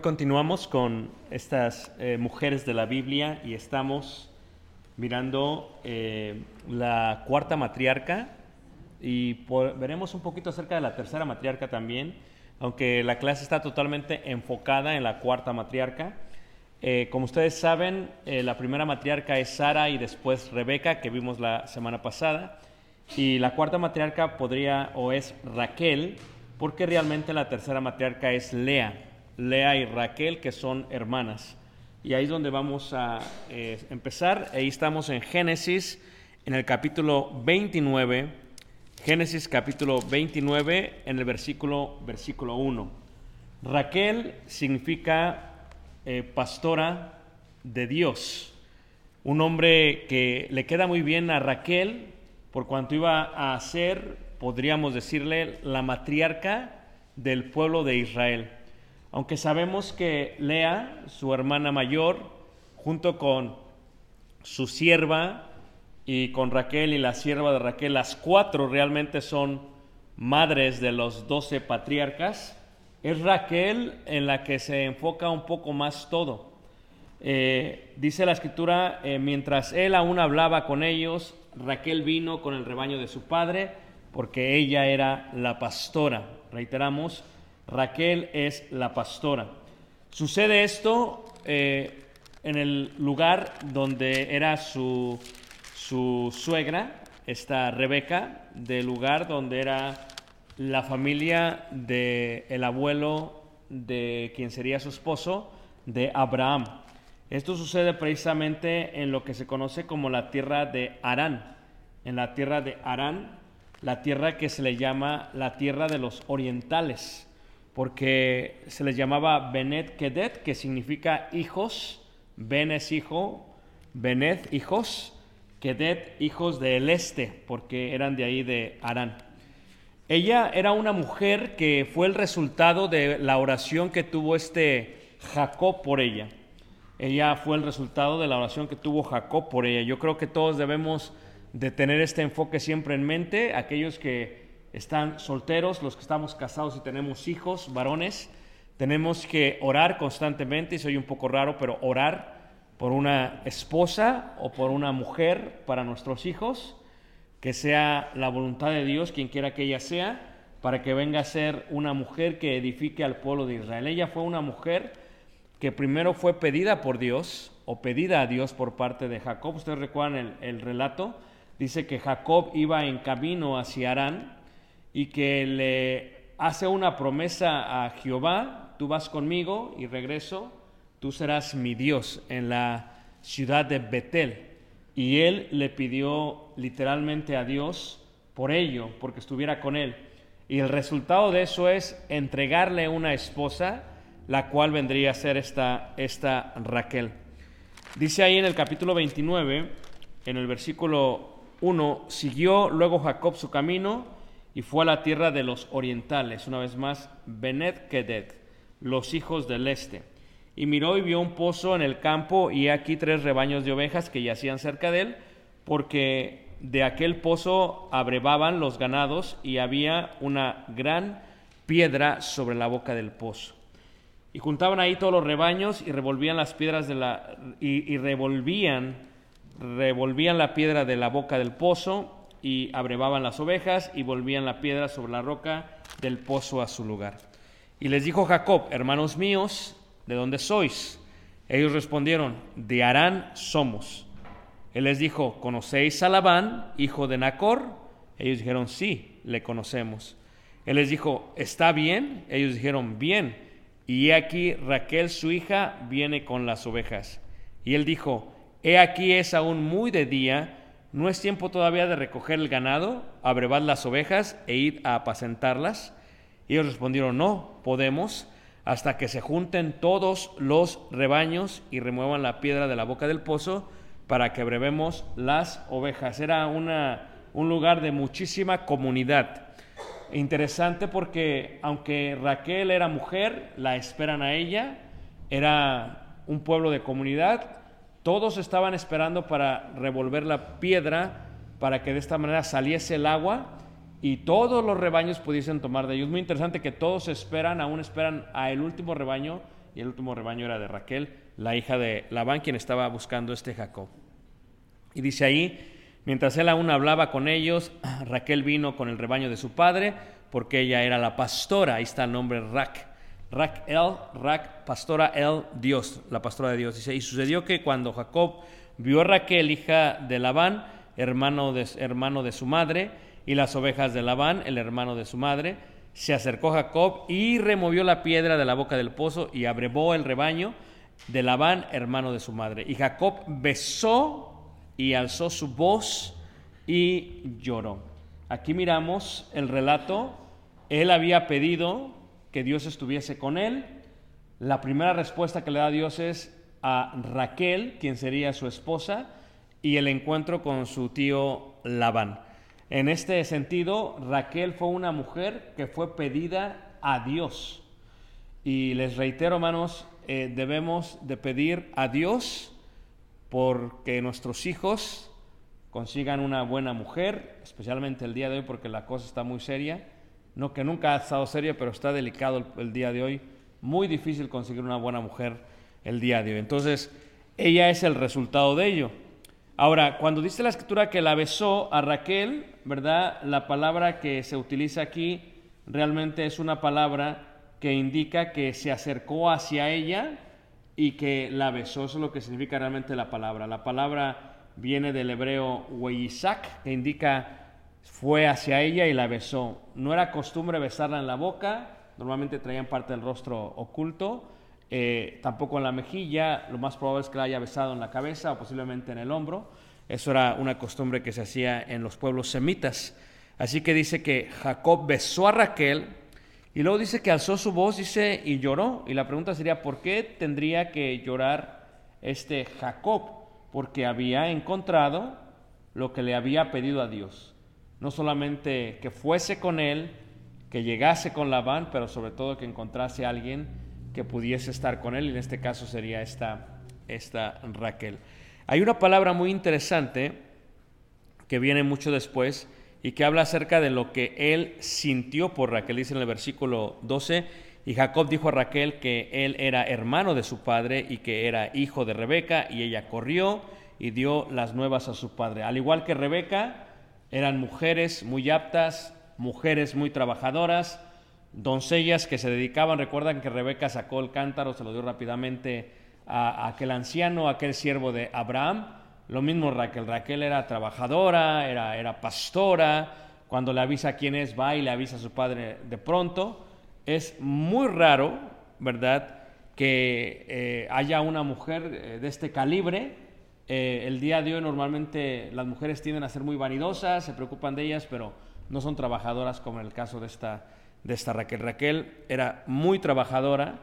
continuamos con estas eh, mujeres de la Biblia y estamos mirando eh, la cuarta matriarca y veremos un poquito acerca de la tercera matriarca también, aunque la clase está totalmente enfocada en la cuarta matriarca. Eh, como ustedes saben, la primera matriarca es Sara y después Rebeca, que vimos la semana pasada. Y la cuarta matriarca podría o es Raquel, porque realmente la tercera matriarca es Lea. Lea y Raquel, que son hermanas. Y ahí es donde vamos a eh, empezar. Ahí estamos en Génesis, en el capítulo 29. Génesis capítulo 29, en el versículo, versículo 1. Raquel significa eh, pastora de Dios. Un nombre que le queda muy bien a Raquel, por cuanto iba a ser, podríamos decirle, la matriarca del pueblo de Israel. Aunque sabemos que Lea, su hermana mayor, junto con su sierva y con Raquel y la sierva de Raquel, las cuatro realmente son madres de los doce patriarcas, es Raquel en la que se enfoca un poco más todo. Eh, dice la escritura, eh, mientras él aún hablaba con ellos, Raquel vino con el rebaño de su padre, porque ella era la pastora. Reiteramos, Raquel es la pastora. Sucede esto eh, en el lugar donde era su, su suegra, esta Rebeca, del lugar donde era la familia del el abuelo de quien sería su esposo, de Abraham. Esto sucede precisamente en lo que se conoce como la tierra de Arán. En la tierra de Arán, la tierra que se le llama la tierra de los orientales, porque se les llamaba Benet Kedet, que significa hijos. Ben es hijo, Benet hijos, Kedet hijos del este, porque eran de ahí de Arán. Ella era una mujer que fue el resultado de la oración que tuvo este Jacob por ella. Ella fue el resultado de la oración que tuvo Jacob por ella. Yo creo que todos debemos de tener este enfoque siempre en mente, aquellos que están solteros, los que estamos casados y tenemos hijos, varones, tenemos que orar constantemente, y soy un poco raro, pero orar por una esposa o por una mujer para nuestros hijos, que sea la voluntad de Dios, quien quiera que ella sea, para que venga a ser una mujer que edifique al pueblo de Israel. Ella fue una mujer que primero fue pedida por Dios o pedida a Dios por parte de Jacob. Ustedes recuerdan el, el relato. Dice que Jacob iba en camino hacia Arán y que le hace una promesa a Jehová, tú vas conmigo y regreso, tú serás mi Dios en la ciudad de Betel. Y él le pidió literalmente a Dios por ello, porque estuviera con él. Y el resultado de eso es entregarle una esposa, la cual vendría a ser esta, esta Raquel. Dice ahí en el capítulo 29, en el versículo 1, siguió luego Jacob su camino y fue a la tierra de los orientales, una vez más, Benet Kedet, los hijos del este. Y miró y vio un pozo en el campo y aquí tres rebaños de ovejas que yacían cerca de él, porque de aquel pozo abrevaban los ganados y había una gran piedra sobre la boca del pozo. Y juntaban ahí todos los rebaños y revolvían las piedras de la y, y revolvían revolvían la piedra de la boca del pozo y abrevaban las ovejas y volvían la piedra sobre la roca del pozo a su lugar. Y les dijo Jacob, hermanos míos, ¿de dónde sois? Ellos respondieron, de Arán somos. Él les dijo, ¿conocéis a Labán, hijo de Nacor? Ellos dijeron, sí, le conocemos. Él les dijo, ¿está bien? Ellos dijeron, bien. Y aquí Raquel, su hija, viene con las ovejas. Y él dijo, he aquí es aún muy de día, no es tiempo todavía de recoger el ganado, abrevad las ovejas e id a apacentarlas. Y ellos respondieron, no, podemos, hasta que se junten todos los rebaños y remuevan la piedra de la boca del pozo para que brevemos las ovejas. Era una, un lugar de muchísima comunidad. Interesante porque aunque Raquel era mujer, la esperan a ella, era un pueblo de comunidad, todos estaban esperando para revolver la piedra para que de esta manera saliese el agua y todos los rebaños pudiesen tomar de ellos. Muy interesante que todos esperan, aún esperan a el último rebaño y el último rebaño era de Raquel, la hija de Labán, quien estaba buscando este Jacob. Y dice ahí, mientras él aún hablaba con ellos, Raquel vino con el rebaño de su padre, porque ella era la pastora, ahí está el nombre Rac. Rac el, pastora el, Dios, la pastora de Dios. Dice, y sucedió que cuando Jacob vio a Raquel, hija de Labán, hermano de, hermano de su madre, y las ovejas de Labán, el hermano de su madre, se acercó Jacob y removió la piedra de la boca del pozo y abrevó el rebaño de Labán, hermano de su madre. Y Jacob besó y alzó su voz y lloró. Aquí miramos el relato. Él había pedido que Dios estuviese con él. La primera respuesta que le da Dios es a Raquel, quien sería su esposa, y el encuentro con su tío Labán. En este sentido, Raquel fue una mujer que fue pedida a Dios. Y les reitero, hermanos, eh, debemos de pedir a Dios porque nuestros hijos consigan una buena mujer, especialmente el día de hoy porque la cosa está muy seria. No que nunca ha estado seria, pero está delicado el, día de hoy. Muy difícil conseguir una buena mujer el día de hoy. Entonces, ella es el resultado de ello. Ahora, cuando dice la escritura que la besó a Raquel, ¿verdad? La palabra que se utiliza aquí realmente es una palabra que indica que se acercó hacia ella y que la besó. Eso es lo que significa realmente la palabra. La palabra viene del hebreo weisak, que indica fue hacia ella y la besó. No era costumbre besarla en la boca, normalmente traían parte del rostro oculto, eh, tampoco en la mejilla, lo más probable es que la haya besado en la cabeza o posiblemente en el hombro. Eso era una costumbre que se hacía en los pueblos semitas. Así que dice que Jacob besó a Raquel y luego dice que alzó su voz, dice, y lloró. Y la pregunta sería, ¿por qué tendría que llorar este Jacob? Porque había encontrado lo que le había pedido a Dios. No solamente que fuese con él, que llegase con Labán, pero sobre todo que encontrase a alguien que pudiese estar con él, y en este caso sería esta, esta Raquel. Hay una palabra muy interesante que viene mucho después, y que habla acerca de lo que él sintió por Raquel. Dice en el versículo 12, y Jacob dijo a Raquel que él era hermano de su padre y que era hijo de Rebeca, y ella corrió y dio las nuevas a su padre. Al igual que Rebeca, eran mujeres muy aptas, mujeres muy trabajadoras, doncellas que se dedicaban, recuerdan que Rebeca sacó el cántaro, se lo dio rápidamente a, aquel anciano, a aquel siervo de Abraham, lo mismo Raquel. Raquel era trabajadora, era, era pastora. Cuando le avisa quién es, va y le avisa a su padre de pronto. Es muy raro, ¿verdad?, que eh, haya una mujer eh, de este calibre. Eh, el día de hoy normalmente las mujeres tienden a ser muy vanidosas, se preocupan de ellas, pero no son trabajadoras como en el caso de esta, de esta Raquel. Raquel era muy trabajadora,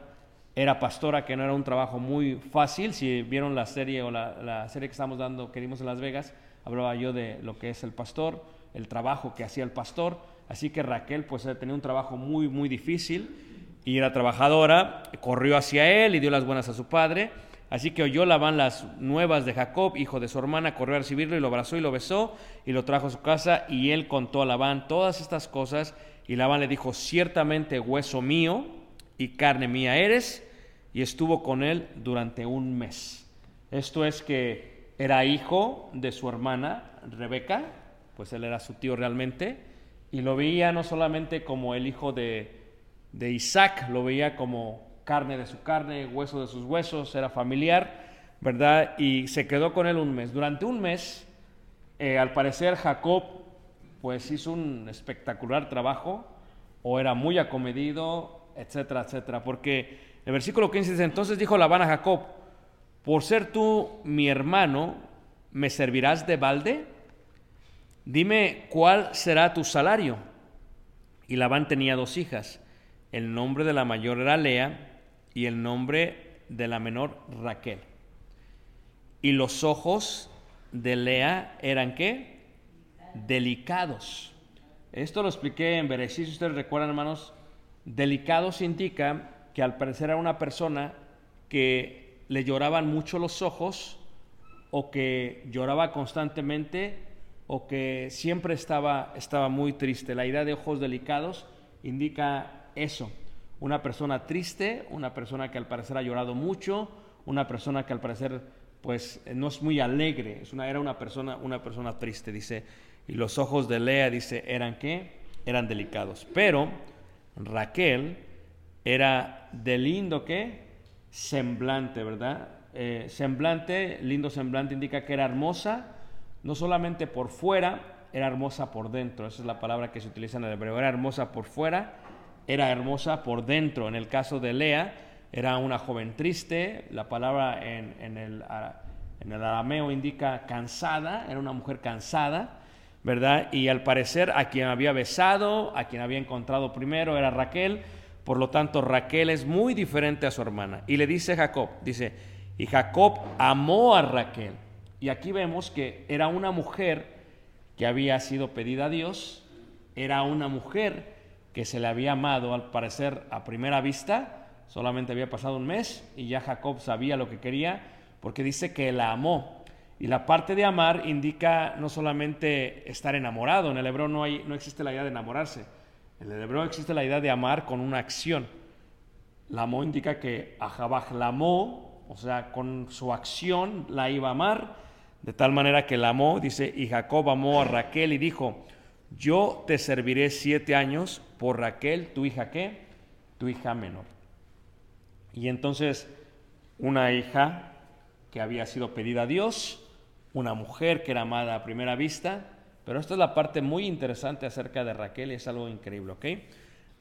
era pastora, que no era un trabajo muy fácil. Si vieron la serie o la, la serie que estamos dando, que dimos en Las Vegas, hablaba yo de lo que es el pastor, el trabajo que hacía el pastor. Así que Raquel pues tenía un trabajo muy, muy difícil y era trabajadora, corrió hacia él y dio las buenas a su padre. Así que oyó Labán las nuevas de Jacob, hijo de su hermana, corrió a recibirlo y lo abrazó y lo besó y lo trajo a su casa y él contó a Labán todas estas cosas y Labán le dijo, ciertamente hueso mío y carne mía eres y estuvo con él durante un mes. Esto es que era hijo de su hermana Rebeca, pues él era su tío realmente, y lo veía no solamente como el hijo de, de Isaac, lo veía como carne de su carne, hueso de sus huesos, era familiar, ¿verdad? Y se quedó con él un mes. Durante un mes, eh, al parecer Jacob, pues hizo un espectacular trabajo, o era muy acomedido, etcétera, etcétera, porque el versículo 15 dice, entonces dijo Labán a Jacob, por ser tú mi hermano, ¿me servirás de balde? Dime cuál será tu salario. Y Labán tenía dos hijas. El nombre de la mayor era Lea y el nombre de la menor Raquel. Y los ojos de Lea eran qué? Delicados. Esto lo expliqué en Bereshit, si ustedes recuerdan, hermanos. Delicados indica que al parecer era una persona que le lloraban mucho los ojos o que lloraba constantemente o que siempre estaba, estaba muy triste. La idea de ojos delicados indica eso una persona triste, una persona que al parecer ha llorado mucho, una persona que al parecer pues no es muy alegre, es una, era una persona, una persona triste, dice, y los ojos de Lea, dice, eran qué? Eran delicados. Pero Raquel era de lindo qué? Semblante, ¿verdad? Eh, semblante, lindo semblante indica que era hermosa, no solamente por fuera, era hermosa por dentro, esa es la palabra que se utiliza en el hebreo, era hermosa por fuera era hermosa por dentro. En el caso de Lea, era una joven triste, la palabra en, el, en el arameo indica cansada, era una mujer cansada, ¿verdad? Y al parecer a quien había besado, a quien había encontrado primero era Raquel, por lo tanto Raquel es muy diferente a su hermana. Y le dice Jacob, dice, y Jacob amó a Raquel. Y aquí vemos que era una mujer que había sido pedida a Dios, era una mujer que se le había amado al parecer a primera vista, solamente había pasado un mes y ya Jacob sabía lo que quería porque dice que la amó. Y la parte de amar indica no solamente estar enamorado, en el hebreo no, hay, no existe la idea de enamorarse, en el hebreo existe la idea de amar con una acción. La amó indica que Ajabaj la amó, o sea, con su acción la iba a amar, de tal manera que la amó, dice, y Jacob amó a Raquel y dijo, yo te serviré siete años por Raquel, tu hija qué? Tu hija menor. Y entonces una hija que había sido pedida a Dios, una mujer que era amada a primera vista, pero esta es la parte muy interesante acerca de Raquel y es algo increíble, ¿ok?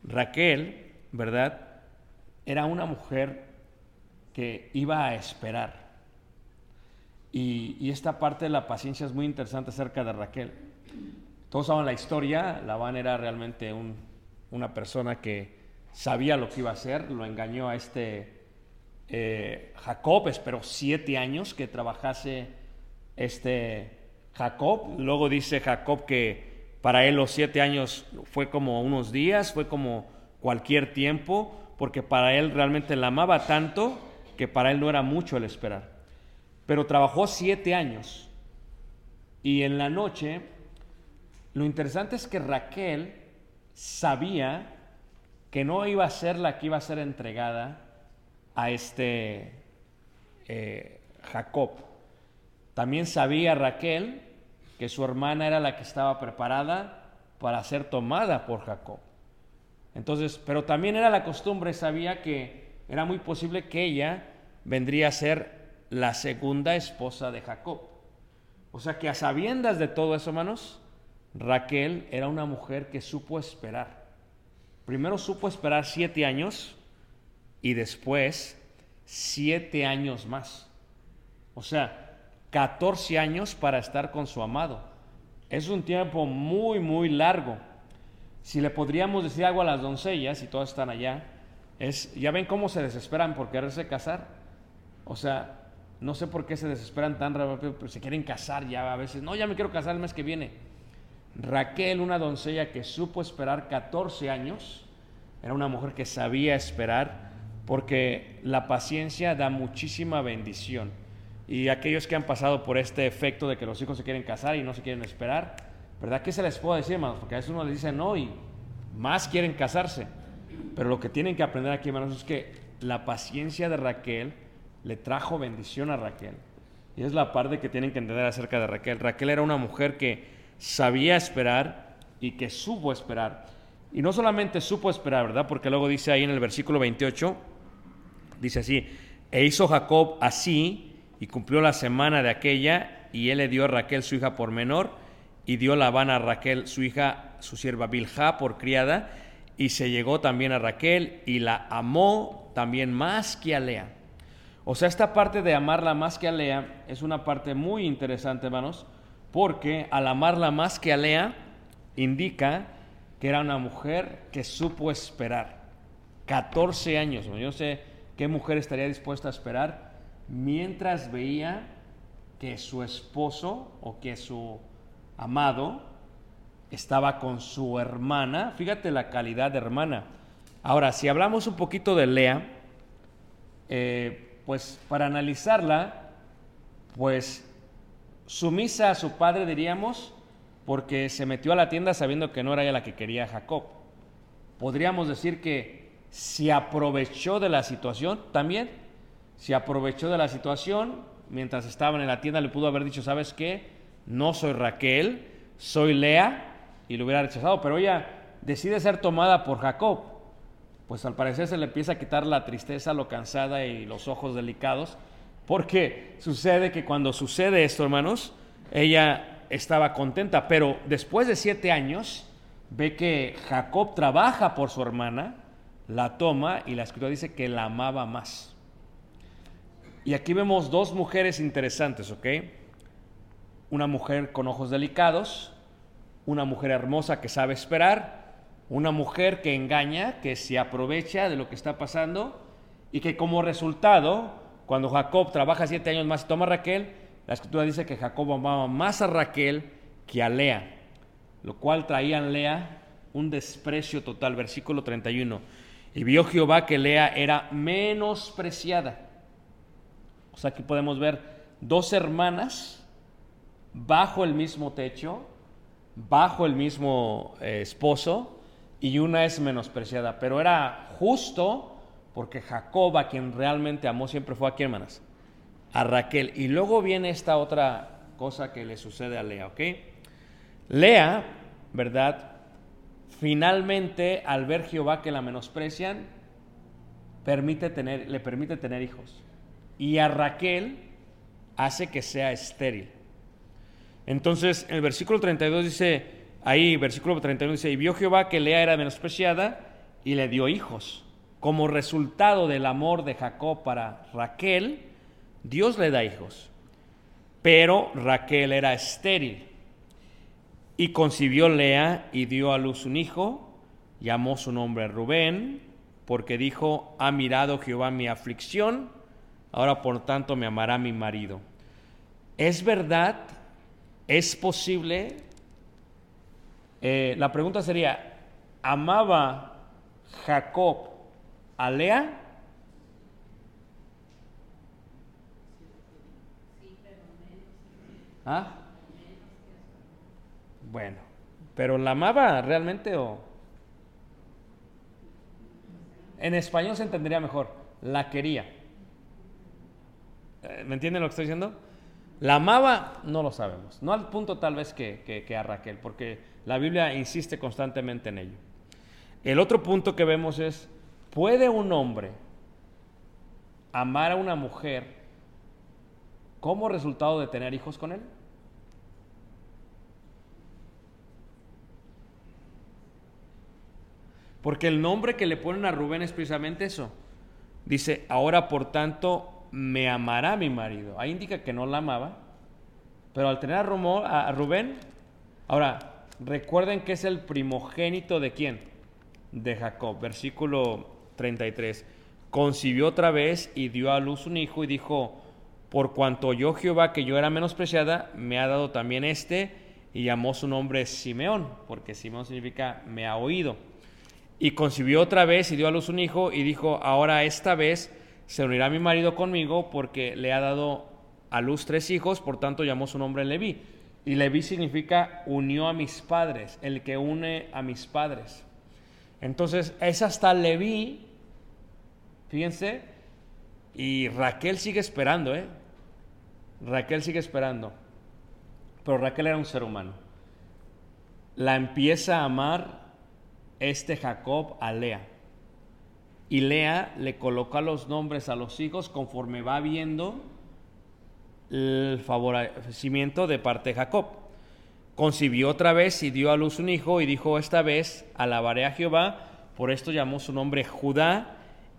Raquel, ¿verdad? Era una mujer que iba a esperar. Y, esta parte de la paciencia es muy interesante acerca de Raquel. Todos saben la historia, Labán era realmente una persona que sabía lo que iba a hacer, lo engañó a este eh, Jacob, esperó siete años que trabajase este Jacob, luego dice Jacob que para él los siete años fue como unos días, fue como cualquier tiempo, porque para él realmente la amaba tanto que para él no era mucho el esperar. Pero trabajó siete años y en la noche lo interesante es que Raquel sabía que no iba a ser la que iba a ser entregada a este eh, Jacob. También sabía Raquel que su hermana era la que estaba preparada para ser tomada por Jacob. Entonces, pero también era la costumbre, sabía que era muy posible que ella vendría a ser la segunda esposa de Jacob. O sea que a sabiendas de todo eso, hermanos, Raquel era una mujer que supo esperar. Primero supo esperar siete años y después siete años más. O sea, 14 años para estar con su amado. Es un tiempo muy, muy largo. si le podríamos decir algo a las doncellas, y todas están allá, es, ya ven cómo se desesperan por quererse casar. O sea, no sé por qué se desesperan tan rápido, pero se quieren casar ya a veces. No, ya me quiero casar el mes que viene. Raquel, una doncella que supo esperar 14 años, era una mujer que sabía esperar, porque la paciencia da muchísima bendición. Y aquellos que han pasado por este efecto de que los hijos se quieren casar y no se quieren esperar, ¿verdad? ¿Qué se les puede decir, hermanos? Porque a veces uno les dice no y más quieren casarse. Pero lo que tienen que aprender aquí, hermanos, es que la paciencia de Raquel le trajo bendición a Raquel. Y es la parte que tienen que entender acerca de Raquel. Raquel era una mujer que sabía esperar y que supo esperar. Y no solamente supo esperar, ¿verdad? Porque luego dice ahí en el versículo 28, dice así, e hizo Jacob así y cumplió la semana de aquella y él le dio a Raquel su hija por menor y dio Labán a Raquel su hija, su sierva Bilha por criada y se llegó también a Raquel y la amó también más que a Lea. O sea, esta parte de amarla más que a Lea es una parte muy interesante, hermanos, porque al amarla más que a Lea indica que era una mujer que supo esperar. 14 años, yo sé qué mujer estaría dispuesta a esperar mientras veía que su esposo o que su amado estaba con su hermana. Fíjate la calidad de hermana. Ahora, si hablamos un poquito de Lea, eh, pues para analizarla, pues sumisa a su padre diríamos, porque se metió a la tienda sabiendo que no era ella la que quería Jacob. Podríamos decir que se aprovechó de la situación también, se aprovechó de la situación, mientras estaban en la tienda le pudo haber dicho, ¿sabes qué? No soy Raquel, soy Lea, y lo hubiera rechazado, pero ella decide ser tomada por Jacob. Pues al parecer se le empieza a quitar la tristeza, lo cansada y los ojos delicados, porque sucede que cuando sucede esto, hermanos, ella estaba contenta, pero después de siete años ve que Jacob trabaja por su hermana, la toma y la escritura dice que la amaba más. Y aquí vemos dos mujeres interesantes, ¿ok? Una mujer con ojos delicados, una mujer hermosa que sabe esperar, una mujer que engaña, que se aprovecha de lo que está pasando y que como resultado, cuando Jacob trabaja siete años más y toma a Raquel, la escritura dice que Jacob amaba más a Raquel que a Lea, lo cual traía en Lea un desprecio total. Versículo 31. Y vio Jehová que Lea era menospreciada. O sea, aquí podemos ver dos hermanas bajo el mismo techo, bajo el mismo eh, esposo, y una es menospreciada. Pero era justo porque Jacob, a quien realmente amó, siempre fue aquí, hermanas a Raquel. Y luego viene esta otra cosa que le sucede a Lea, ¿ok? Lea, ¿verdad? Finalmente, al ver Jehová que la menosprecian, permite tener, le permite tener hijos. Y a Raquel hace que sea estéril. Entonces, el versículo 32 dice, ahí, versículo 31 dice, y vio Jehová que Lea era menospreciada y le dio hijos. Como resultado del amor de Jacob para Raquel, Dios le da hijos. Pero Raquel era estéril y concibió Lea y dio a luz un hijo, llamó su nombre Rubén, porque dijo, ha mirado Jehová mi aflicción, ahora por tanto me amará mi marido. ¿Es verdad? ¿Es posible? Eh, la pregunta sería, ¿amaba Jacob a Lea? ¿Ah? Bueno, pero la amaba realmente o... En español se entendería mejor, la quería. Eh, ¿Me entienden lo que estoy diciendo? La amaba, no lo sabemos. No al punto tal vez que, que, a Raquel, porque la Biblia insiste constantemente en ello. El otro punto que vemos es, ¿puede un hombre amar a una mujer como resultado de tener hijos con él? Porque el nombre que le ponen a Rubén es precisamente eso. Dice, ahora por tanto me amará mi marido. Ahí indica que no la amaba. Pero al tener a, Rubén, ahora, recuerden que es el primogénito de quién? De Jacob. Versículo 33. Concibió otra vez y dio a luz un hijo y dijo, por cuanto yo Jehová que yo era menospreciada, me ha dado también este y llamó su nombre Simeón, porque Simeón significa me ha oído. Y concibió otra vez y dio a luz un hijo y dijo, ahora esta vez se unirá mi marido conmigo porque le ha dado a luz tres hijos, por tanto llamó su nombre Leví. Y Leví significa unió a mis padres, el que une a mis padres. Entonces es hasta Leví, fíjense, y Raquel sigue esperando, ¿eh? Raquel sigue esperando. Pero Raquel era un ser humano. La empieza a amar este Jacob a Lea. Y Lea le coloca los nombres a los hijos conforme va viendo el favorecimiento de parte de Jacob. Concibió otra vez y dio a luz un hijo y dijo esta vez, alabaré a Jehová, por esto llamó su nombre Judá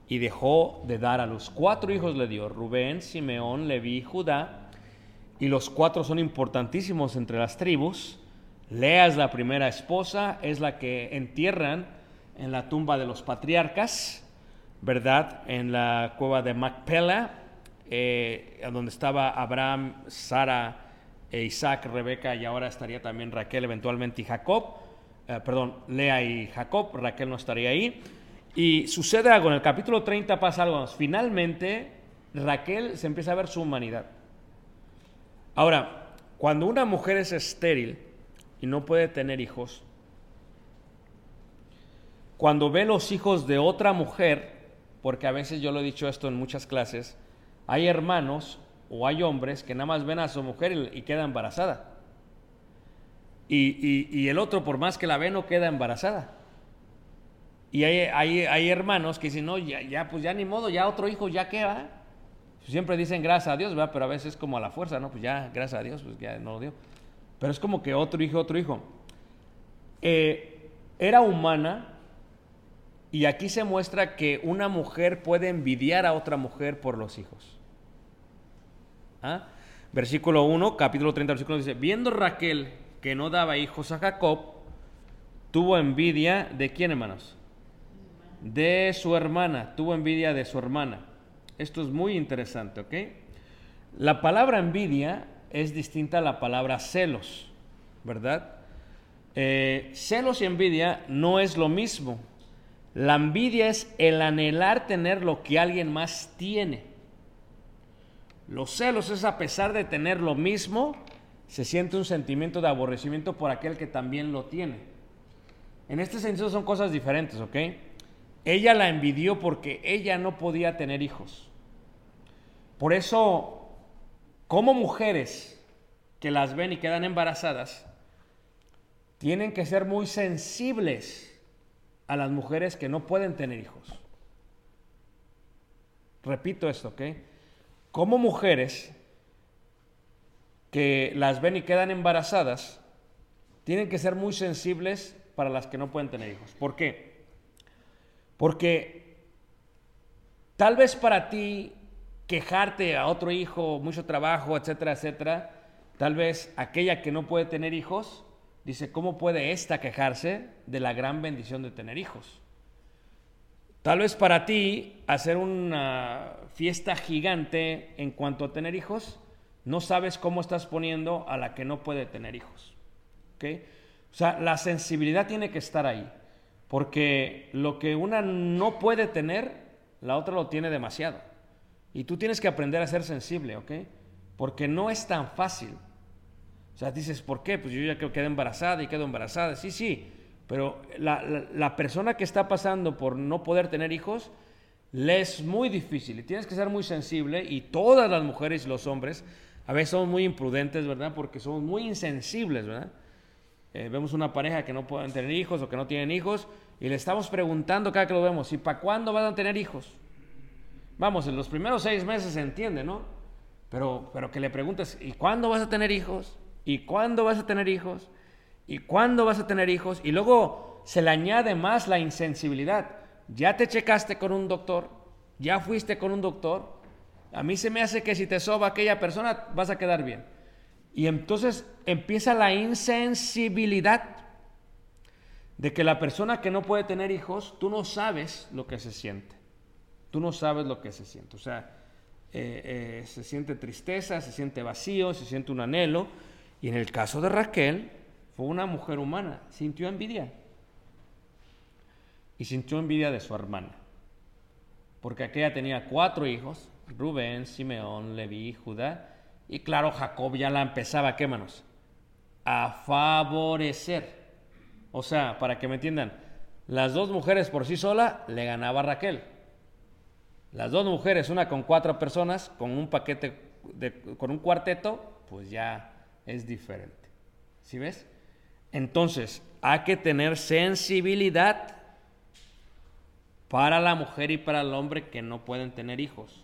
y dejó de dar a luz. Cuatro hijos le dio, Rubén, Simeón, Leví, Judá, y los cuatro son importantísimos entre las tribus. Lea es la primera esposa, es la que entierran en la tumba de los patriarcas, ¿verdad? En la cueva de Macpela, eh, donde estaba Abraham, Sara, Isaac, Rebeca y ahora estaría también Raquel eventualmente y Jacob. Eh, perdón, Lea y Jacob, Raquel no estaría ahí. Y sucede algo, en el capítulo 30 pasa algo. Finalmente, Raquel se empieza a ver su humanidad. Ahora, cuando una mujer es estéril y no puede tener hijos, cuando ve los hijos de otra mujer, porque a veces yo lo he dicho esto en muchas clases, hay hermanos o hay hombres que nada más ven a su mujer y, queda embarazada. Y, y, el otro, por más que la ve, no queda embarazada. Y hay, hay, hermanos que dicen, no, ya, ya, pues ya ni modo, ya otro hijo, ya queda. Siempre dicen gracias a Dios. Pero a veces es como a la fuerza, ¿no? Pues ya, gracias a Dios, pues ya no lo dio. Pero es como que otro hijo, otro hijo. Eh, era humana y aquí se muestra que una mujer puede envidiar a otra mujer por los hijos. ¿Ah? Versículo 1, capítulo 30, versículo dice, viendo Raquel que no daba hijos a Jacob, tuvo envidia de quién, hermanos? de su hermana, tuvo envidia de su hermana. Esto es muy interesante, ¿ok? La palabra envidia es distinta a la palabra celos, ¿verdad? Eh, celos y envidia no es lo mismo. La envidia es el anhelar tener lo que alguien más tiene. Los celos es a pesar de tener lo mismo, se siente un sentimiento de aborrecimiento por aquel que también lo tiene. En este sentido son cosas diferentes, ¿ok? Ella la envidió porque ella no podía tener hijos. Por eso, como mujeres que las ven y quedan embarazadas, tienen que ser muy sensibles a las mujeres que no pueden tener hijos. Repito esto, ¿ok? Como mujeres que las ven y quedan embarazadas, tienen que ser muy sensibles para las que no pueden tener hijos. ¿Por qué? Porque tal vez para ti quejarte a otro hijo, mucho trabajo, etcétera, etcétera, tal vez aquella que no puede tener hijos, dice, ¿cómo puede esta quejarse de la gran bendición de tener hijos? Tal vez para ti hacer una fiesta gigante en cuanto a tener hijos, no sabes cómo estás poniendo a la que no puede tener hijos. O sea, la sensibilidad tiene que estar ahí. Porque lo que una no puede tener, la otra lo tiene demasiado. Y tú tienes que aprender a ser sensible, ¿ok? Porque no es tan fácil. O sea, dices, ¿por qué? Pues yo ya quedé embarazada y quedo embarazada. Sí, sí, pero la, persona que está pasando por no poder tener hijos, le es muy difícil y tienes que ser muy sensible y todas las mujeres y los hombres a veces son muy imprudentes, ¿verdad? Porque somos muy insensibles, ¿verdad? Eh, vemos una pareja que no pueden tener hijos o que no tienen hijos y le estamos preguntando cada que lo vemos, ¿y para cuándo van a tener hijos? Vamos, en los primeros seis meses se entiende, ¿no? Pero, pero que le preguntes, ¿y cuándo vas a tener hijos? ¿Y cuándo vas a tener hijos? ¿Y cuándo vas a tener hijos? Y luego se le añade más la insensibilidad. ¿Ya te checaste con un doctor? ¿Ya fuiste con un doctor? A mí se me hace que si te soba aquella persona vas a quedar bien. Y entonces empieza la insensibilidad. de que la persona que no puede tener hijos, tú no sabes lo que se siente. Tú no sabes lo que se siente. O sea, eh, eh, se siente tristeza, se siente vacío, se siente un anhelo. Y en el caso de Raquel, fue una mujer humana, sintió envidia. Y sintió envidia de su hermana. Porque aquella tenía cuatro hijos, Rubén, Simeón, Leví, Judá. Y claro, Jacob ya la empezaba, ¿qué manos? A favorecer. O sea, para que me entiendan, las dos mujeres por sí sola le ganaba Raquel. Las dos mujeres, una con cuatro personas, con un paquete, con un cuarteto, pues ya es diferente. ¿Sí ves? Entonces, hay que tener sensibilidad para la mujer y para el hombre que no pueden tener hijos.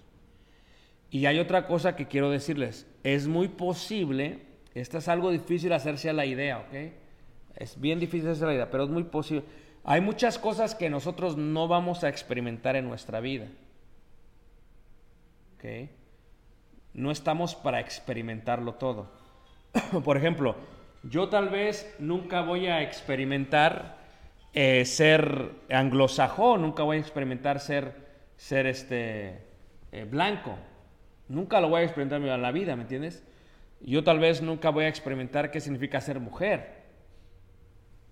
Y hay otra cosa que quiero decirles. Es muy posible, esta es algo difícil hacerse a la idea, ¿ok? Es bien difícil hacerse a la idea, pero es muy posible. Hay muchas cosas que nosotros no vamos a experimentar en nuestra vida. No estamos para experimentarlo todo. Por ejemplo, yo tal vez nunca voy a experimentar eh, ser anglosajón, nunca voy a experimentar ser, ser este, eh, blanco. Nunca lo voy a experimentar en la vida, ¿me entiendes? Yo tal vez nunca voy a experimentar qué significa ser mujer.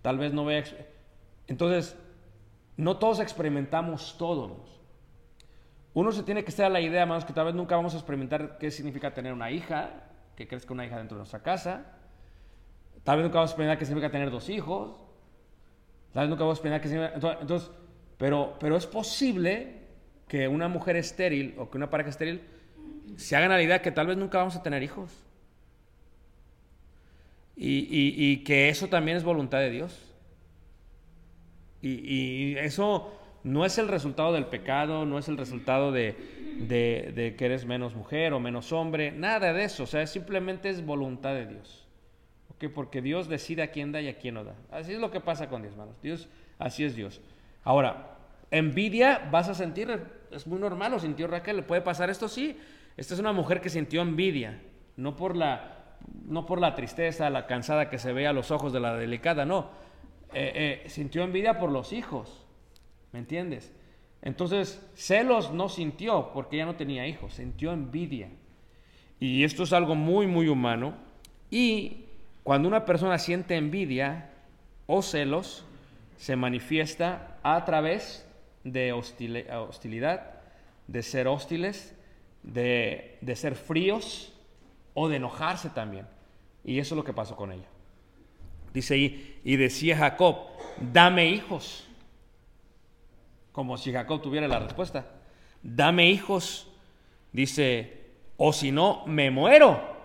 Tal vez no voy a... Entonces, no todos experimentamos todo. Uno se tiene que estar a la idea, hermanos, que tal vez nunca vamos a experimentar qué significa tener una hija, que crezca una hija dentro de nuestra casa. Tal vez nunca vamos a experimentar qué significa tener dos hijos. Vez nunca vamos a qué significa... Entonces, pero, pero es posible que una mujer estéril o que una pareja estéril se hagan a la idea que tal vez nunca vamos a tener hijos. Y, y, que eso también es voluntad de Dios. Y, y eso no es el resultado del pecado, no es el resultado de, de, que eres menos mujer o menos hombre, nada de eso, o sea, simplemente es voluntad de Dios. ¿Okay? Porque Dios decide a quién da y a quién no da. Así es lo que pasa con Dios, hermanos. Dios, así es Dios. Ahora, envidia vas a sentir, es muy normal, o sintió Raquel, ¿le puede pasar esto? Sí. Esta es una mujer que sintió envidia, no por la, no por la tristeza, la cansada que se ve a los ojos de la delicada, no. Eh, eh, sintió envidia por los hijos. ¿Me entiendes? Entonces, celos no sintió porque ya no tenía hijos, sintió envidia. Y esto es algo muy, muy humano. Y cuando una persona siente envidia o celos, se manifiesta a través de hostilidad, de ser hostiles, de, de ser fríos o de enojarse también. Y eso es lo que pasó con ella. Dice ahí, y decía Jacob, dame hijos. Como si Jacob tuviera la respuesta. Dame hijos. Dice, o si no, me muero.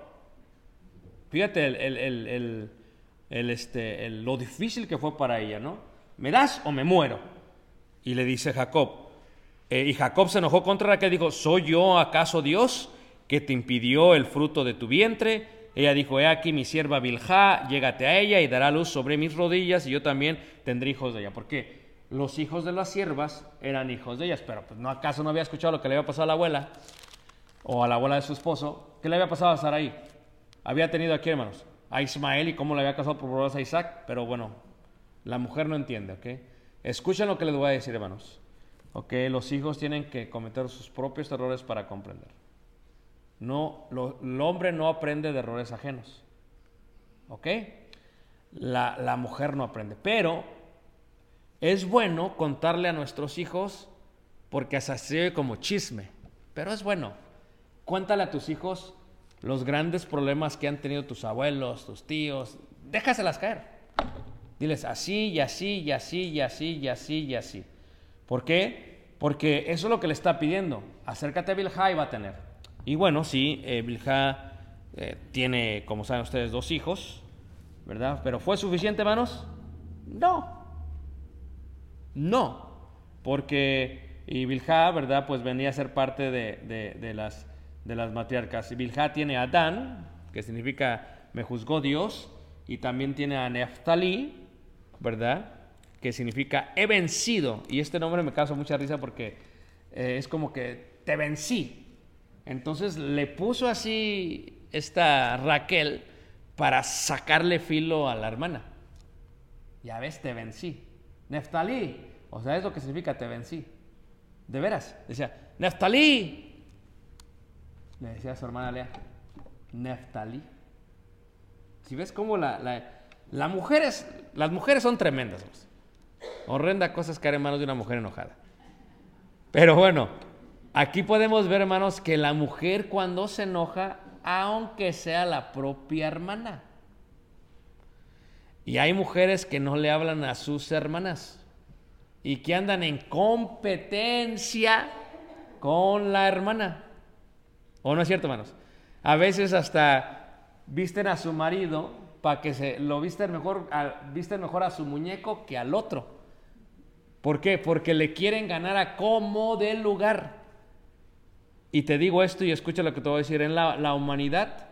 Fíjate el, este, lo difícil que fue para ella, ¿no? ¿Me das o me muero? Y le dice Jacob. Eh, y Jacob se enojó contra Raquel dijo, ¿soy yo acaso Dios que te impidió el fruto de tu vientre? Ella dijo, he aquí mi sierva Bilha, llégate a ella y dará luz sobre mis rodillas y yo también tendré hijos de ella. ¿Por qué? los hijos de las siervas eran hijos de ellas, pero pues no acaso no había escuchado lo que le había pasado a la abuela o a la abuela de su esposo, ¿qué le había pasado a Saraí? Había tenido aquí, hermanos, a Ismael y cómo le había casado por a Isaac, pero bueno, la mujer no entiende, ¿ok? Escuchen lo que les voy a decir, hermanos. ¿Ok? Los hijos tienen que cometer sus propios errores para comprender. No, el hombre no aprende de errores ajenos. ¿Ok? La, la mujer no aprende. Pero es bueno contarle a nuestros hijos porque se como chisme, pero es bueno. Cuéntale a tus hijos los grandes problemas que han tenido tus abuelos, tus tíos, déjaselas caer. Diles así y así y así y así y así y así. ¿Por qué? Porque eso es lo que le está pidiendo. Acércate a Bilha y va a tener. Y bueno, sí, eh, eh, tiene, como saben ustedes, dos hijos, ¿verdad? Pero ¿fue suficiente, hermanos? No. No, porque y Bilha, ¿verdad? Pues venía a ser parte de, las, de las matriarcas. Y Bilha tiene a Adán, que significa me juzgó Dios, y también tiene a Neftali, ¿verdad? Que significa he vencido. Y este nombre me causa mucha risa porque eh, es como que te vencí. Entonces le puso así esta Raquel para sacarle filo a la hermana. Ya ves, te vencí. Neftalí, o sea, es lo que significa te vencí. De veras, decía, Neftalí. Le decía a su hermana Lea, Neftalí. Si ves cómo la, la, mujeres, las mujeres son tremendas. Horrenda cosas caer en manos de una mujer enojada. Pero bueno, aquí podemos ver, hermanos, que la mujer cuando se enoja, aunque sea la propia hermana. Y hay mujeres que no le hablan a sus hermanas y que andan en competencia con la hermana. ¿O no es cierto, hermanos? A veces hasta visten a su marido para que se lo visten mejor, visten mejor a su muñeco que al otro. ¿Por qué? Porque le quieren ganar a como del lugar. Y te digo esto y escucha lo que te voy a decir. En la, la humanidad,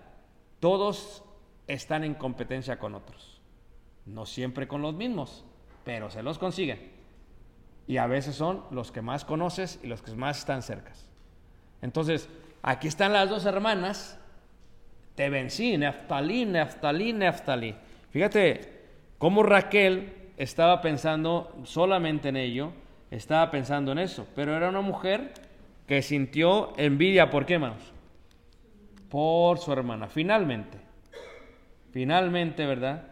todos están en competencia con otros. No siempre con los mismos, pero se los consiguen. Y a veces son los que más conoces y los que más están cercas. Entonces, aquí están las dos hermanas. Te vencí, Neftalí, Neftalí, Neftalí. Fíjate cómo Raquel estaba pensando solamente en ello, estaba pensando en eso, pero era una mujer que sintió envidia. ¿Por qué, hermanos? Por su hermana. Finalmente, finalmente, ¿verdad?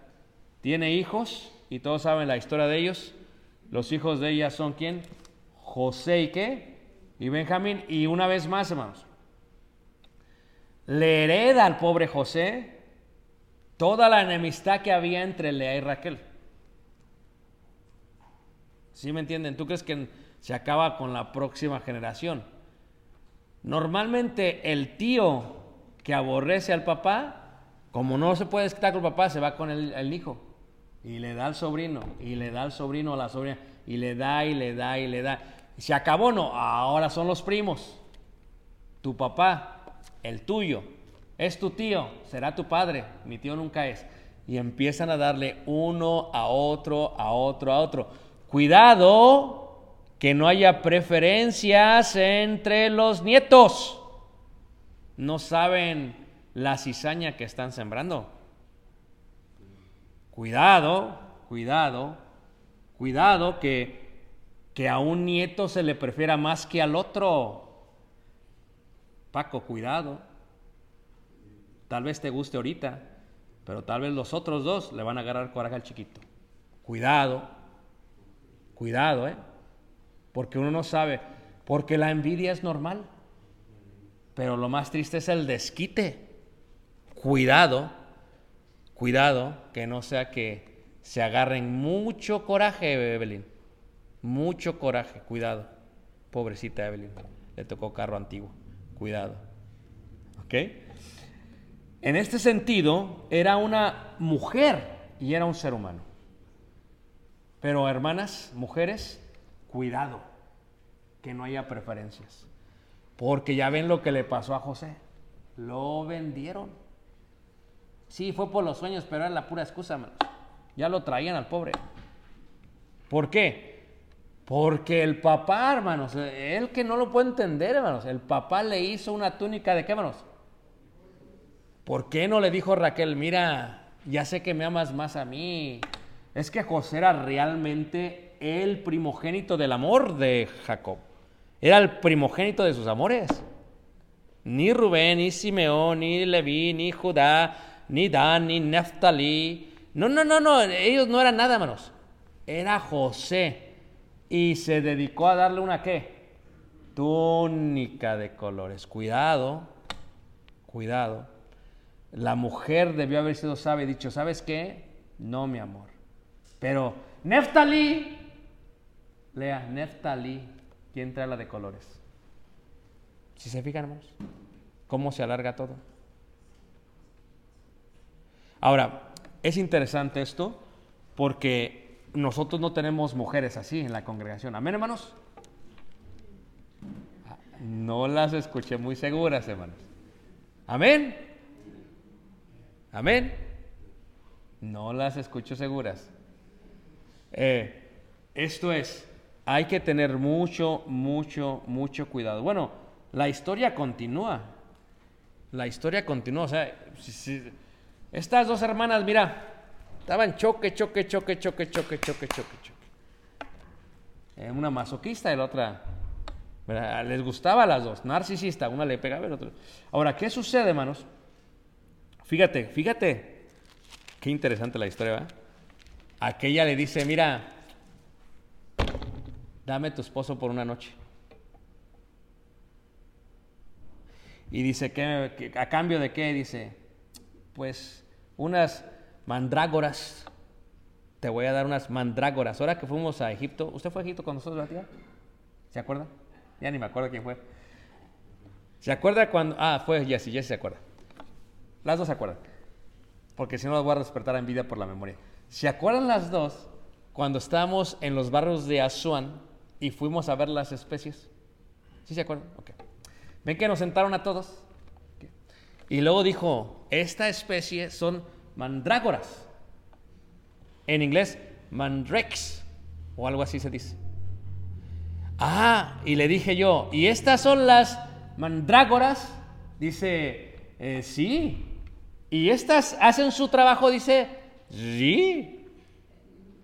Tiene hijos y todos saben la historia de ellos. Los hijos de ella son quién? José y qué? Y Benjamín. Y una vez más, hermanos, le hereda al pobre José toda la enemistad que había entre Lea y Raquel. ¿Sí me entienden? ¿Tú crees que se acaba con la próxima generación? Normalmente el tío que aborrece al papá, como no se puede estar con el papá, se va con el hijo y le da al sobrino, y le da al sobrino a la sobrina, y le da, y le da, y le da. Se acabó, no, ahora son los primos. Tu papá, el tuyo, es tu tío, será tu padre, mi tío nunca es. Y empiezan a darle uno a otro, a otro, a otro. Cuidado que no haya preferencias entre los nietos. No saben la cizaña que están sembrando. Cuidado, cuidado, cuidado que, que a un nieto se le prefiera más que al otro. Paco, cuidado. Tal vez te guste ahorita, pero tal vez los otros dos le van a agarrar coraje al chiquito. Cuidado, cuidado, ¿eh? Porque uno no sabe, porque la envidia es normal, pero lo más triste es el desquite. Cuidado Cuidado que no sea que se agarren mucho coraje, Evelyn. Mucho coraje, cuidado. Pobrecita Evelyn, le tocó carro antiguo. Cuidado. ¿Ok? En este sentido, era una mujer y era un ser humano. Pero hermanas, mujeres, cuidado, que no haya preferencias. Porque ya ven lo que le pasó a José. Lo vendieron. Sí, fue por los sueños, pero era la pura excusa, Ya lo traían al pobre. ¿Por qué? Porque el papá, hermanos, él que no lo puede entender, hermanos, el papá le hizo una túnica de qué, hermanos. ¿Por qué no le dijo Raquel, mira, ya sé que me amas más a mí? Es que José era realmente el primogénito del amor de Jacob. Era el primogénito de sus amores. Ni Rubén, ni Simeón, ni Leví, ni Judá, ni Dan, ni Neftali. No, no, no, no, ellos no eran nada, hermanos. Era José. Y se dedicó a darle una qué? Túnica de colores. Cuidado, cuidado. La mujer debió haber sido sabia y dicho, ¿sabes qué? No, mi amor. Pero Neftali, lea, Neftali, ¿quién trae la de colores? Si se fijan, cómo se alarga todo. Ahora, es interesante esto porque nosotros no tenemos mujeres así en la congregación. Amén, hermanos. No las escuché muy seguras, hermanos. Amén. Amén. No las escucho seguras. Eh, esto es, hay que tener mucho, mucho, mucho cuidado. Bueno, la historia continúa. La historia continúa. O sea, si, estas dos hermanas, mira, Estaban choque, choque, choque, choque, choque, choque, choque, choque. Eh, una masoquista y la otra les gustaba a las dos, narcisista, una le pegaba al otro. Ahora, ¿qué sucede, hermanos? Fíjate, fíjate, qué interesante la historia, ¿verdad? Aquella le dice, mira, dame tu esposo por una noche. Y dice, ¿qué, a cambio de qué? Dice, pues unas mandrágoras. Te voy a dar unas mandrágoras. Ahora que fuimos a Egipto, ¿usted fue a Egipto con nosotros, tía? ¿Se acuerda? Ya ni me acuerdo quién fue. ¿Se acuerda cuando.? Ah, fue Jesse, Jesse se acuerda. Las dos se acuerdan. Porque si no, las voy a despertar en vida por la memoria. ¿Se acuerdan las dos cuando estábamos en los barrios de Asuán y fuimos a ver las especies? ¿Sí se acuerdan? Ok. ¿Ven que nos sentaron a todos? Y luego dijo, esta especie son mandrágoras. En inglés, mandrex, o algo así se dice. Ah, y le dije yo, ¿y estas son las mandrágoras? Dice, eh, sí. ¿Y estas hacen su trabajo? Dice, sí.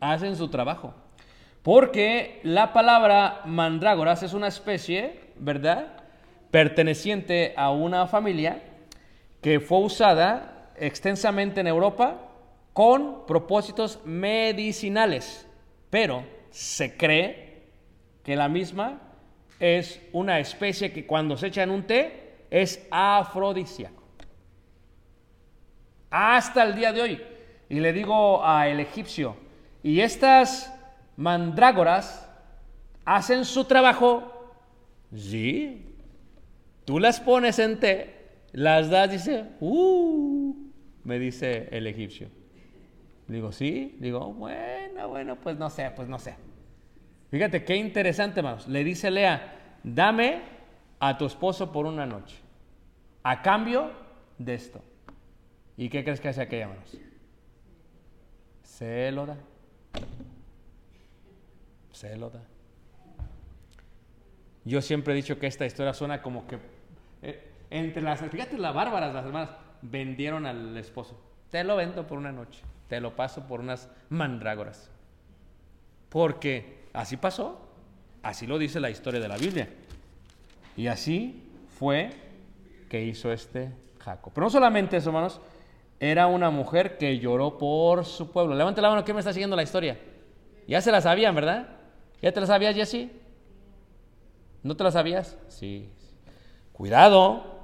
Hacen su trabajo. Porque la palabra mandrágoras es una especie, ¿verdad? perteneciente a una familia que fue usada extensamente en Europa con propósitos medicinales, pero se cree que la misma es una especie que cuando se echa en un té es afrodisíaco. Hasta el día de hoy. Y le digo al egipcio, y estas mandrágoras hacen su trabajo, sí, Tú las pones en té, las das, dice, uh, me dice el egipcio. Digo, sí, digo, bueno, bueno, pues no sé, pues no sé. Fíjate qué interesante, hermanos. Le dice Lea, dame a tu esposo por una noche, a cambio de esto. ¿Y qué crees que hace aquella, hermanos? Se lo da. Se lo da. Yo siempre he dicho que esta historia suena como que eh, entre las, fíjate, las bárbaras, las hermanas, vendieron al esposo. Te lo vendo por una noche, te lo paso por unas mandrágoras. Porque así pasó, así lo dice la historia de la Biblia. Y así fue que hizo este Jacob. Pero no solamente eso, hermanos, era una mujer que lloró por su pueblo. Levante la mano, ¿quién me está siguiendo la historia? Ya se la sabían, ¿verdad? ¿Ya te la sabías, Jesse? ¿No te la sabías? Sí, Cuidado,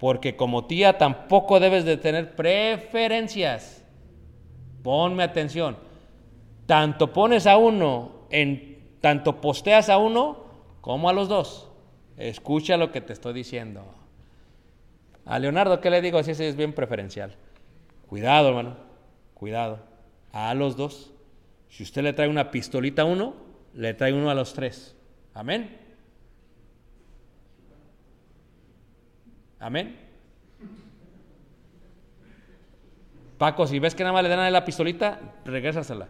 porque como tía tampoco debes de tener preferencias. Ponme atención. Tanto pones a uno en tanto posteas a uno como a los dos. Escucha lo que te estoy diciendo. A Leonardo, ¿qué le digo? Si ese es bien preferencial. Cuidado, hermano. Cuidado. A los dos. Si usted le trae una pistolita a uno, le trae uno a los tres. Amén. Amén. Paco, si ves que nada más le dan a la pistolita, regrésasela.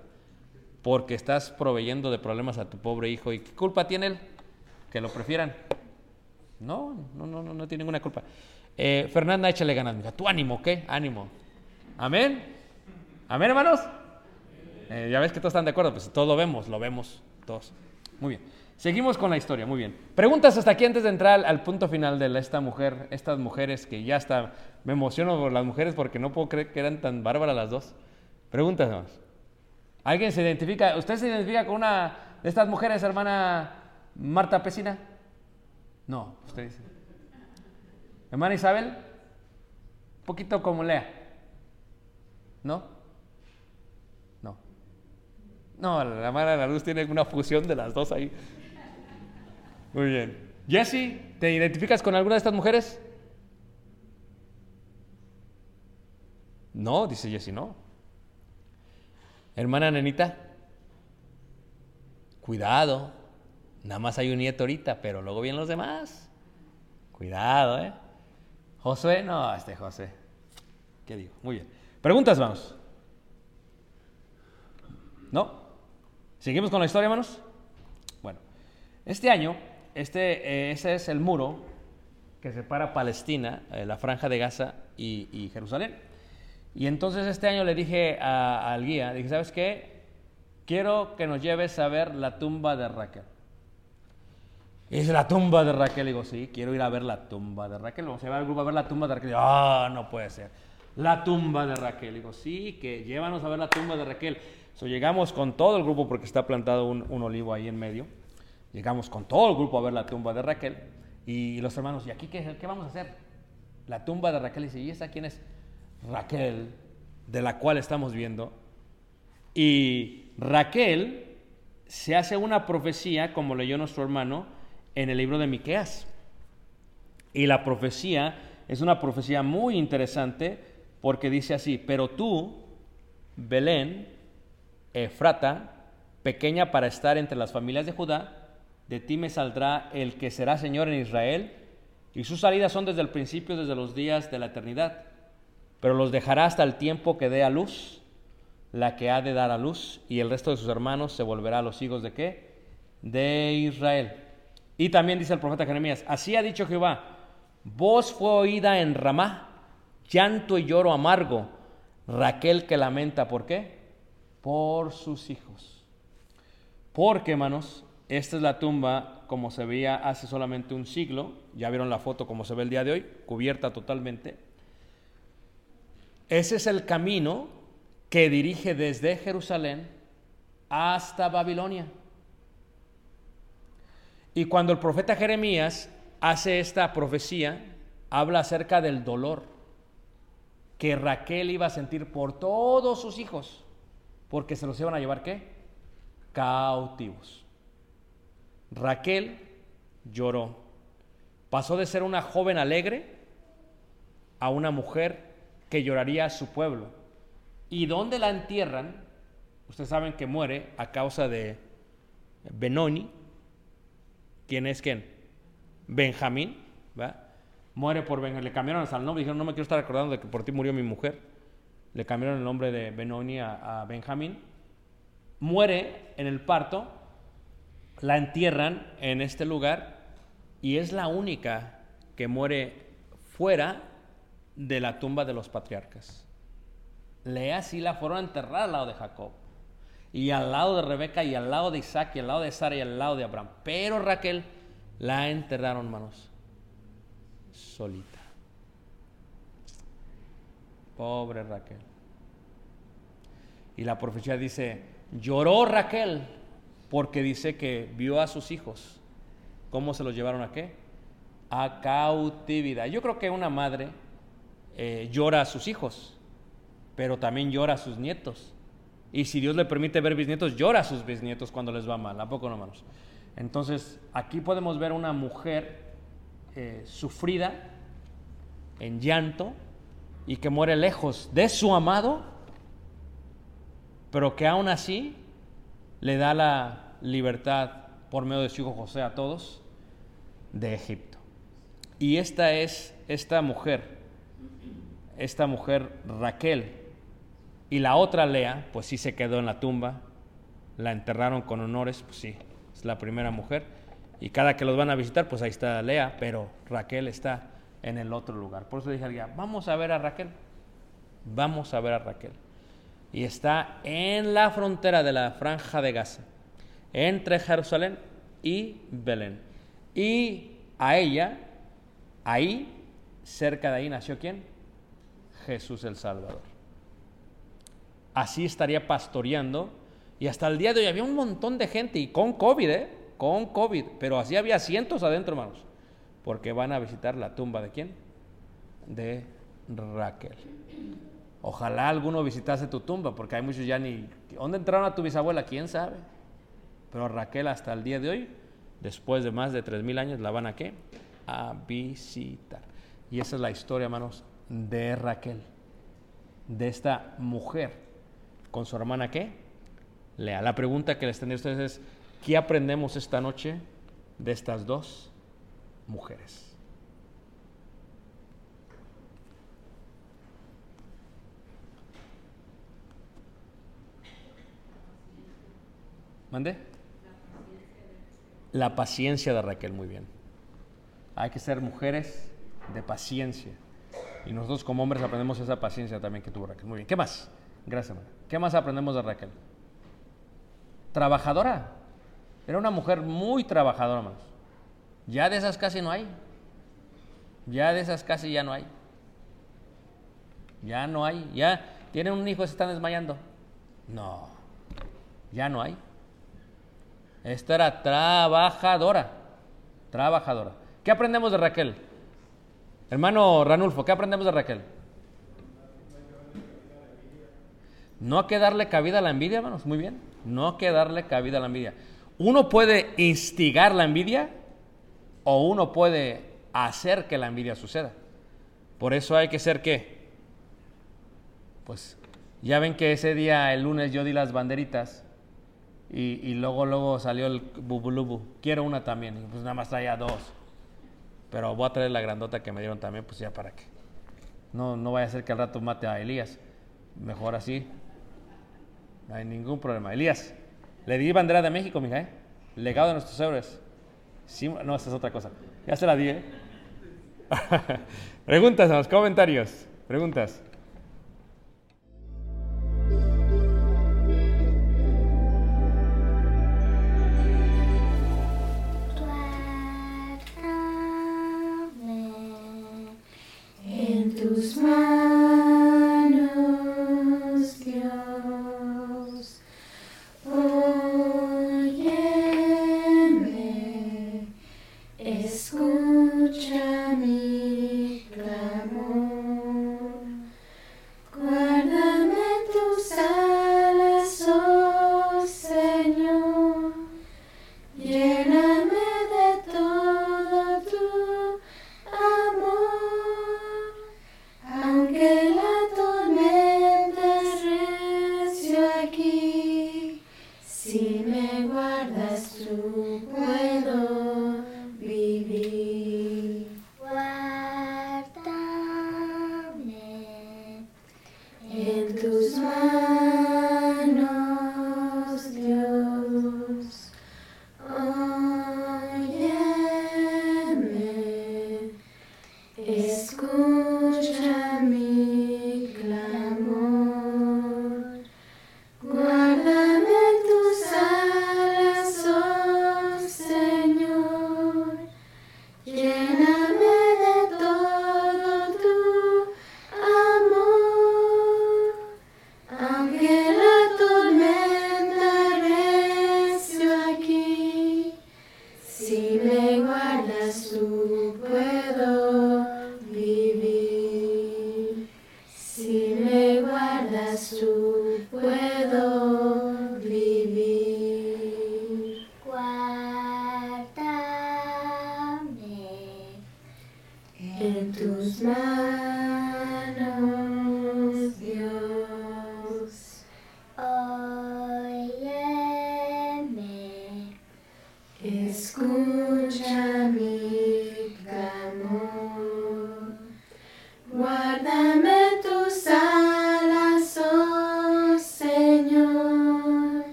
Porque estás proveyendo de problemas a tu pobre hijo. ¿Y qué culpa tiene él? Que lo prefieran. No, no, no, no, no tiene ninguna culpa. Eh, Fernanda, échale ganas, mira. Tu ánimo, ¿qué? Ánimo. Amén. Amén, hermanos. Eh, ya ves que todos están de acuerdo, pues todos lo vemos, lo vemos todos. Muy bien. Seguimos con la historia, muy bien. Preguntas hasta aquí antes de entrar al punto final de esta mujer, estas mujeres que ya está, me emociono por las mujeres porque no puedo creer que eran tan bárbaras las dos. Preguntas más. ¿Alguien se identifica, usted se identifica con una de estas mujeres, hermana Marta Pesina? No, usted dice. Hermana Isabel, un poquito como Lea. ¿No? No. No, la hermana de la luz tiene una fusión de las dos ahí. Muy bien. Jesse, ¿te identificas con alguna de estas mujeres? No, dice Jesse, no. Hermana nenita, cuidado. Nada más hay un nieto ahorita, pero luego vienen los demás. Cuidado, ¿eh? José, no, este José. ¿Qué digo? Muy bien. Preguntas, vamos. ¿No? ¿Seguimos con la historia, hermanos? Bueno, este año este, eh, ese es el muro que separa Palestina, eh, la franja de Gaza y, Jerusalén. Y entonces este año le dije al guía, dije, ¿sabes qué? Quiero que nos lleves a ver la tumba de Raquel. Y dice, la tumba de Raquel. Y digo, sí, quiero ir a ver la tumba de Raquel. Vamos a llevar al grupo a ver la tumba de Raquel. Ah, no puede ser. La tumba de Raquel. Y digo, sí, que llévanos a ver la tumba de Raquel. So, llegamos con todo el grupo porque está plantado un olivo ahí en medio. Llegamos con todo el grupo a ver la tumba de Raquel. Y los hermanos, ¿y aquí qué, qué vamos a hacer? La tumba de Raquel. Dice, ¿y esa quién es? Raquel, de la cual estamos viendo. Y Raquel se hace una profecía, como leyó nuestro hermano, en el libro de Miqueas. Y la profecía es una profecía muy interesante porque dice así, pero tú, Belén, Efrata, pequeña para estar entre las familias de Judá, de ti me saldrá el que será Señor en Israel, y sus salidas son desde el principio, desde los días de la eternidad, pero los dejará hasta el tiempo que dé a luz, la que ha de dar a luz, y el resto de sus hermanos se volverá a los hijos de qué? De Israel. Y también dice el profeta Jeremías, así ha dicho Jehová, voz fue oída en Ramá, llanto y lloro amargo, Raquel que lamenta, ¿por qué? Por sus hijos. Porque, hermanos, esta es la tumba como se veía hace solamente un siglo, ya vieron la foto como se ve el día de hoy, cubierta totalmente. Ese es el camino que dirige desde Jerusalén hasta Babilonia. Y cuando el profeta Jeremías hace esta profecía, habla acerca del dolor que Raquel iba a sentir por todos sus hijos, porque se los iban a llevar qué? Cautivos. Raquel lloró. Pasó de ser una joven alegre a una mujer que lloraría a su pueblo. ¿Y dónde la entierran? Ustedes saben que muere a causa de Benoni, ¿Quién es quién? Benjamín. Muere por Benjamín. Le cambiaron hasta el nombre. Dijeron, no me quiero estar acordando de que por ti murió mi mujer. Le cambiaron el nombre de Benoni a Benjamín. Muere en el parto. La entierran en este lugar. Y es la única que muere fuera de la tumba de los patriarcas. Lea si la fueron a enterrar al lado de Jacob y al lado de Rebeca y al lado de Isaac y al lado de Sara y al lado de Abraham. Pero Raquel la enterraron, hermanos, solita. Pobre Raquel. Y la profecía dice, lloró Raquel porque dice que vio a sus hijos. ¿Cómo se los llevaron a qué? A cautividad. Yo creo que una madre eh, llora a sus hijos, pero también llora a sus nietos. Y si Dios le permite ver bisnietos, llora a sus bisnietos cuando les va mal. ¿A poco no, hermanos? Entonces, aquí podemos ver una mujer eh, sufrida, en llanto, y que muere lejos de su amado, pero que aún así le da la libertad por medio de su hijo José a todos de Egipto. Y esta es esta mujer, esta mujer Raquel, y la otra Lea, pues sí se quedó en la tumba, la enterraron con honores, pues sí, es la primera mujer. Y cada que los van a visitar, pues ahí está Lea, pero Raquel está en el otro lugar. Por eso dije guía, vamos a ver a Raquel, vamos a ver a Raquel. Y está en la frontera de la franja de Gaza, entre Jerusalén y Belén. Y a ella, ahí, cerca de ahí, nació quién? Jesús el Salvador así estaría pastoreando. Y hasta el día de hoy había un montón de gente, y con COVID, ¿eh? Con COVID. Pero así había cientos adentro, hermanos. Porque van a visitar la tumba de quién? De Raquel. Ojalá alguno visitase tu tumba, porque hay muchos ya ni... ¿Dónde entraron a tu bisabuela? ¿Quién sabe? Pero Raquel hasta el día de hoy, después de más de tres mil años, la van a qué? A visitar. Y esa es la historia, hermanos, de Raquel. De esta mujer con su hermana qué? Lea. La pregunta que les tendría a ustedes es, ¿qué aprendemos esta noche de estas dos mujeres? ¿Mande? La paciencia de Raquel, muy bien. Hay que ser mujeres de paciencia. Y nosotros como hombres aprendemos esa paciencia también que tuvo Raquel. Muy bien. ¿Qué más? Gracias, hermana. ¿Qué más aprendemos de Raquel? Trabajadora. Era una mujer muy trabajadora, más. Ya de esas casi no hay. Ya de esas casi ya no hay. Ya no hay. Ya tienen un hijo se están desmayando. No. Ya no hay. Esta era trabajadora. Trabajadora. ¿Qué aprendemos de Raquel? Hermano Ranulfo, ¿qué aprendemos de Raquel? No hay que darle cabida a la envidia, hermanos. Muy bien. No hay que darle cabida a la envidia. Uno puede instigar la envidia o uno puede hacer que la envidia suceda. Por eso hay que ser qué? Pues ya ven que ese día, el lunes, yo di las banderitas y, luego, luego salió el bubulubu. Quiero una también. Y pues nada más traía dos. Pero voy a traer la grandota que me dieron también, pues ya para qué. No, no vaya a ser que al rato mate a Elías. Mejor así. No hay ningún problema. Elías, le di bandera de México, mija, ¿eh? Legado de nuestros héroes. Sí, no, esa es otra cosa. Ya se la di, ¿eh? Preguntas en los comentarios. Preguntas.